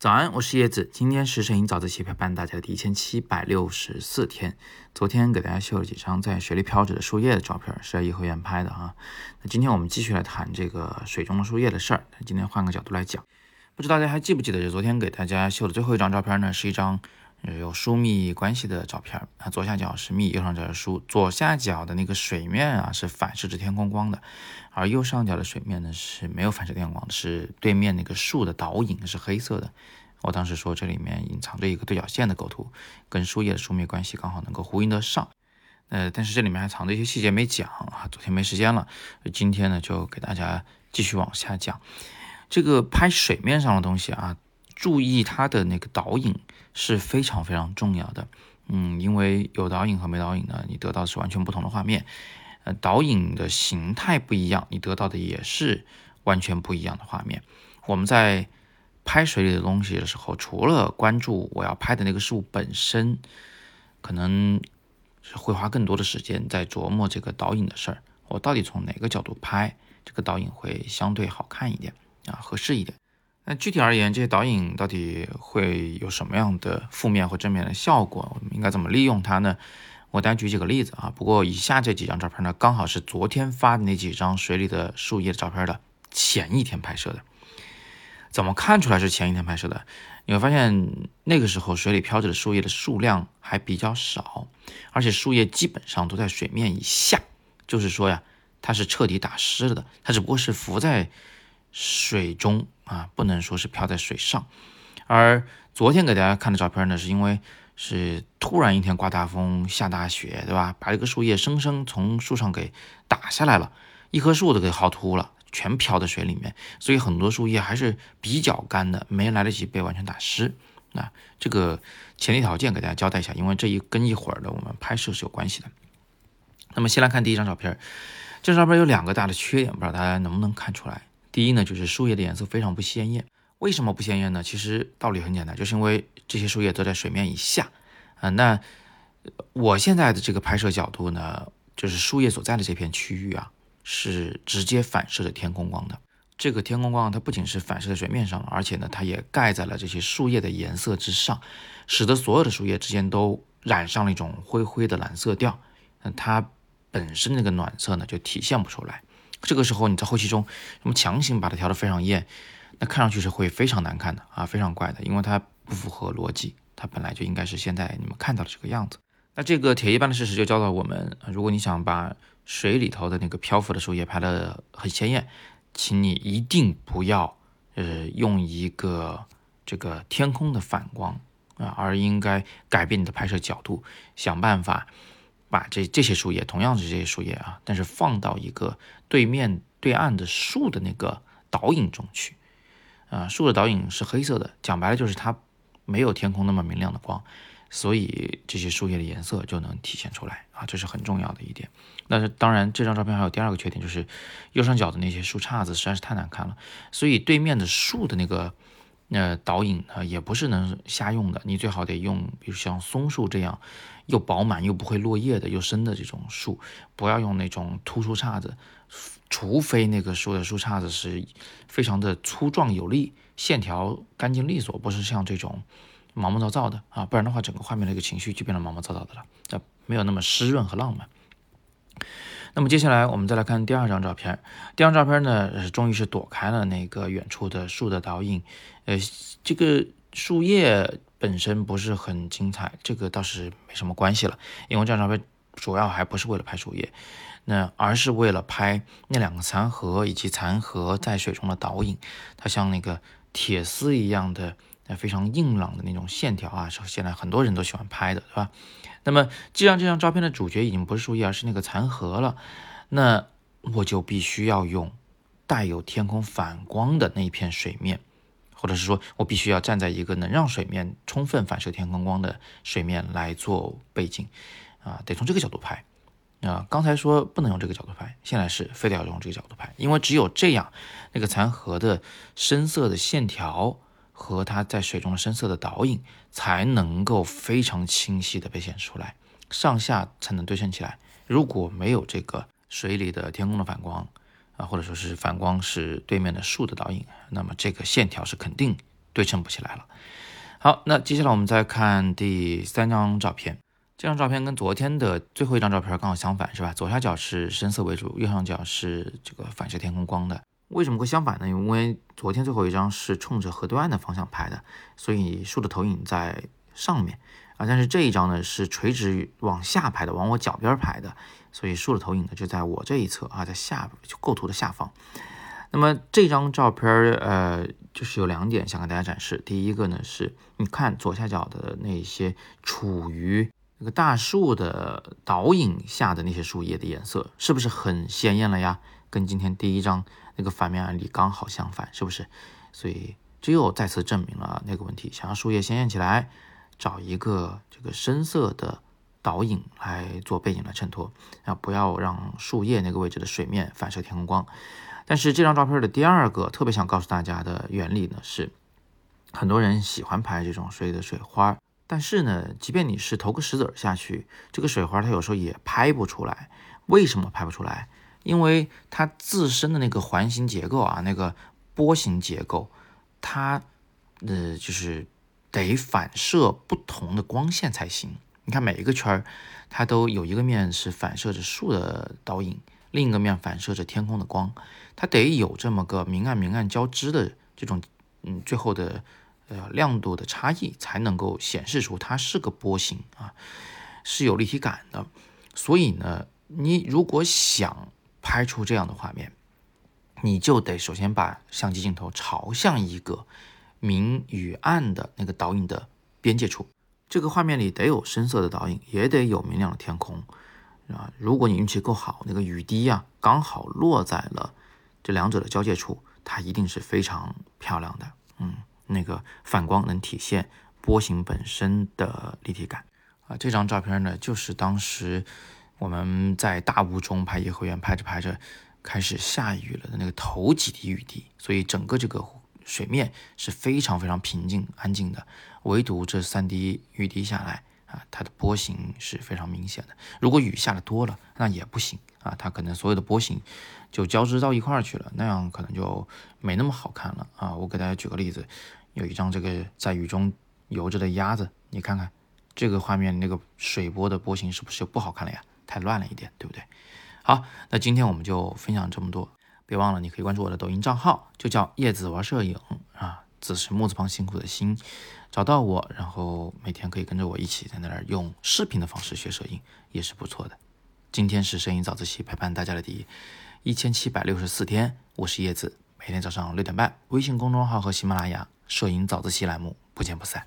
早安，我是叶子。今天是摄影早自习陪伴大家的第一千七百六十四天。昨天给大家秀了几张在水里漂着的树叶的照片，是在颐和园拍的啊。那今天我们继续来谈这个水中的树叶的事儿。今天换个角度来讲，不知道大家还记不记得，就昨天给大家秀的最后一张照片呢，是一张有疏密关系的照片啊。左下角是密，右上角是疏。左下角的那个水面啊，是反射着天空光的，而右上角的水面呢是没有反射天光的，是对面那个树的倒影是黑色的。我当时说这里面隐藏着一个对角线的构图，跟树叶的疏密关系刚好能够呼应得上。呃，但是这里面还藏着一些细节没讲啊，昨天没时间了，今天呢就给大家继续往下讲。这个拍水面上的东西啊，注意它的那个导影是非常非常重要的。嗯，因为有导影和没导影呢，你得到是完全不同的画面。呃，导影的形态不一样，你得到的也是完全不一样的画面。我们在拍水里的东西的时候，除了关注我要拍的那个事物本身，可能是会花更多的时间在琢磨这个导影的事儿。我到底从哪个角度拍，这个导影会相对好看一点啊，合适一点。那具体而言，这些导影到底会有什么样的负面或正面的效果？我们应该怎么利用它呢？我单举几个例子啊。不过以下这几张照片呢，刚好是昨天发的那几张水里的树叶的照片的前一天拍摄的。怎么看出来是前一天拍摄的？你会发现那个时候水里飘着的树叶的数量还比较少，而且树叶基本上都在水面以下，就是说呀，它是彻底打湿了的，它只不过是浮在水中啊，不能说是漂在水上。而昨天给大家看的照片呢，是因为是突然一天刮大风下大雪，对吧？把这个树叶生生从树上给打下来了，一棵树都给薅秃了。全飘在水里面，所以很多树叶还是比较干的，没来得及被完全打湿。那这个前提条件给大家交代一下，因为这一跟一会儿的我们拍摄是有关系的。那么先来看第一张照片，这张照片有两个大的缺点，不知道大家能不能看出来。第一呢，就是树叶的颜色非常不鲜艳。为什么不鲜艳呢？其实道理很简单，就是因为这些树叶都在水面以下。啊，那我现在的这个拍摄角度呢，就是树叶所在的这片区域啊。是直接反射着天空光的。这个天空光它不仅是反射在水面上，而且呢，它也盖在了这些树叶的颜色之上，使得所有的树叶之间都染上了一种灰灰的蓝色调。那它本身那个暖色呢，就体现不出来。这个时候你在后期中，什么强行把它调得非常艳，那看上去是会非常难看的啊，非常怪的，因为它不符合逻辑。它本来就应该是现在你们看到的这个样子。那这个铁一般的事实就教导我们，如果你想把水里头的那个漂浮的树叶拍得很鲜艳，请你一定不要，呃，用一个这个天空的反光啊，而应该改变你的拍摄角度，想办法把这这些树叶，同样是这些树叶啊，但是放到一个对面对岸的树的那个倒影中去，啊，树的倒影是黑色的，讲白了就是它没有天空那么明亮的光。所以这些树叶的颜色就能体现出来啊，这是很重要的一点。那是当然，这张照片还有第二个缺点，就是右上角的那些树杈子实在是太难看了。所以对面的树的那个呃导引啊，也不是能瞎用的。你最好得用，比如像松树这样又饱满又不会落叶的又深的这种树，不要用那种突出杈子，除非那个树的树杈子是非常的粗壮有力，线条干净利索，不是像这种。毛毛躁躁的啊，不然的话，整个画面的一个情绪就变得毛毛躁躁的了，啊，没有那么湿润和浪漫。那么接下来我们再来看第二张照片，第二张照片呢，终于是躲开了那个远处的树的倒影，呃，这个树叶本身不是很精彩，这个倒是没什么关系了，因为这张照片主要还不是为了拍树叶，那而是为了拍那两个残荷以及残荷在水中的倒影，它像那个铁丝一样的。那非常硬朗的那种线条啊，是现在很多人都喜欢拍的，对吧？那么既然这张照片的主角已经不是树叶，而是那个残荷了，那我就必须要用带有天空反光的那一片水面，或者是说我必须要站在一个能让水面充分反射天空光的水面来做背景啊，得从这个角度拍啊。刚才说不能用这个角度拍，现在是非得要用这个角度拍，因为只有这样，那个残荷的深色的线条。和它在水中的深色的倒影才能够非常清晰的被显示出来，上下才能对称起来。如果没有这个水里的天空的反光啊，或者说是反光是对面的树的倒影，那么这个线条是肯定对称不起来了。好，那接下来我们再看第三张照片。这张照片跟昨天的最后一张照片刚好相反，是吧？左下角是深色为主，右上角是这个反射天空光的。为什么会相反呢？因为昨天最后一张是冲着河对岸的方向拍的，所以树的投影在上面啊。但是这一张呢是垂直往下拍的，往我脚边拍的，所以树的投影呢就在我这一侧啊，在下就构图的下方。那么这张照片呃，就是有两点想跟大家展示。第一个呢是，你看左下角的那些处于那个大树的倒影下的那些树叶的颜色是不是很鲜艳了呀？跟今天第一张那个反面案例刚好相反，是不是？所以这又再次证明了那个问题：想要树叶鲜艳起来，找一个这个深色的倒影来做背景来衬托，啊，不要让树叶那个位置的水面反射天空光。但是这张照片的第二个特别想告诉大家的原理呢，是很多人喜欢拍这种水里的水花。但是呢，即便你是投个石子儿下去，这个水花它有时候也拍不出来。为什么拍不出来？因为它自身的那个环形结构啊，那个波形结构，它呃就是得反射不同的光线才行。你看每一个圈儿，它都有一个面是反射着树的倒影，另一个面反射着天空的光，它得有这么个明暗明暗交织的这种嗯最后的。呃，亮度的差异才能够显示出它是个波形啊，是有立体感的。所以呢，你如果想拍出这样的画面，你就得首先把相机镜头朝向一个明与暗的那个导影的边界处。这个画面里得有深色的导影，也得有明亮的天空啊。如果你运气够好，那个雨滴呀刚好落在了这两者的交界处，它一定是非常漂亮的。嗯。那个反光能体现波形本身的立体感啊！这张照片呢，就是当时我们在大雾中拍颐和园，拍着拍着开始下雨了的那个头几滴雨滴，所以整个这个水面是非常非常平静安静的，唯独这三滴雨滴下来啊，它的波形是非常明显的。如果雨下的多了，那也不行啊，它可能所有的波形就交织到一块儿去了，那样可能就没那么好看了啊！我给大家举个例子。有一张这个在雨中游着的鸭子，你看看这个画面，那个水波的波形是不是就不好看了呀？太乱了一点，对不对？好，那今天我们就分享这么多，别忘了你可以关注我的抖音账号，就叫叶子玩摄影啊，子是木字旁辛苦的辛，找到我，然后每天可以跟着我一起在那儿用视频的方式学摄影，也是不错的。今天是摄影早自习陪伴大家的第一千七百六十四天，我是叶子，每天早上六点半，微信公众号和喜马拉雅。摄影早自习栏目不见不散。